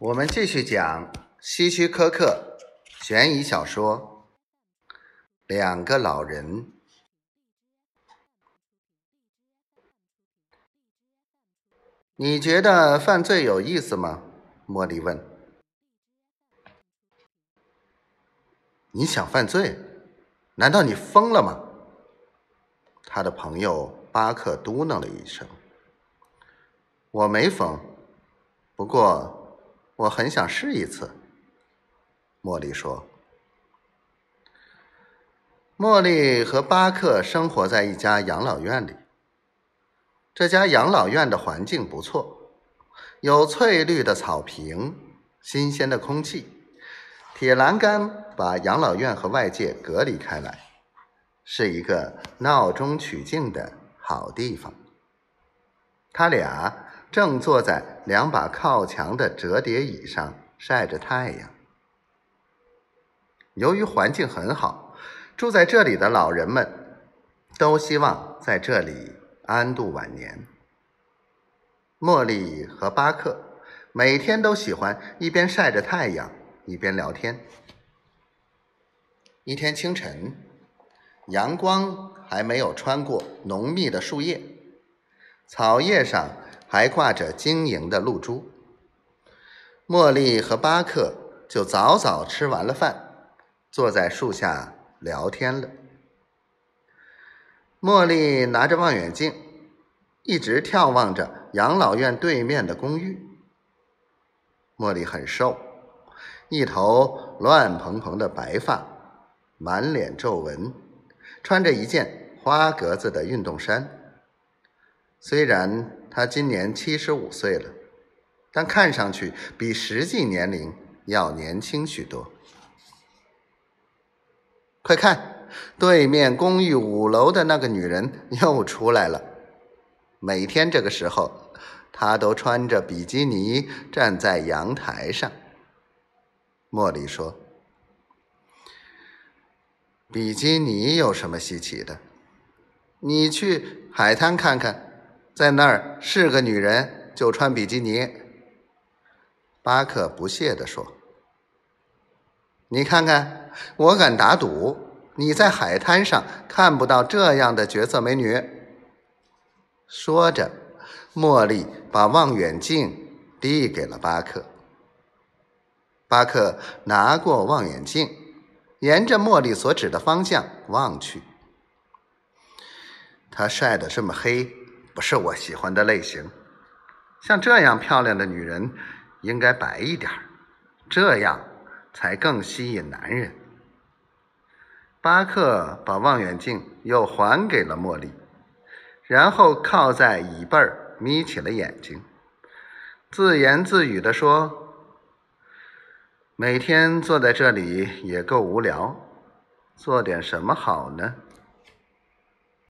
我们继续讲希区柯克悬疑小说《两个老人》。你觉得犯罪有意思吗？茉莉问。你想犯罪？难道你疯了吗？他的朋友巴克嘟囔了一声：“我没疯，不过……”我很想试一次，茉莉说。茉莉和巴克生活在一家养老院里。这家养老院的环境不错，有翠绿的草坪、新鲜的空气，铁栏杆把养老院和外界隔离开来，是一个闹中取静的好地方。他俩。正坐在两把靠墙的折叠椅上晒着太阳。由于环境很好，住在这里的老人们都希望在这里安度晚年。茉莉和巴克每天都喜欢一边晒着太阳一边聊天。一天清晨，阳光还没有穿过浓密的树叶，草叶上。还挂着晶莹的露珠。茉莉和巴克就早早吃完了饭，坐在树下聊天了。茉莉拿着望远镜，一直眺望着养老院对面的公寓。茉莉很瘦，一头乱蓬蓬的白发，满脸皱纹，穿着一件花格子的运动衫。虽然他今年七十五岁了，但看上去比实际年龄要年轻许多。快看，对面公寓五楼的那个女人又出来了。每天这个时候，她都穿着比基尼站在阳台上。茉莉说：“比基尼有什么稀奇的？你去海滩看看。”在那儿是个女人就穿比基尼。巴克不屑地说：“你看看，我敢打赌，你在海滩上看不到这样的绝色美女。”说着，茉莉把望远镜递给了巴克。巴克拿过望远镜，沿着茉莉所指的方向望去。她晒得这么黑。不是我喜欢的类型，像这样漂亮的女人应该白一点这样才更吸引男人。巴克把望远镜又还给了茉莉，然后靠在椅背儿眯起了眼睛，自言自语地说：“每天坐在这里也够无聊，做点什么好呢？”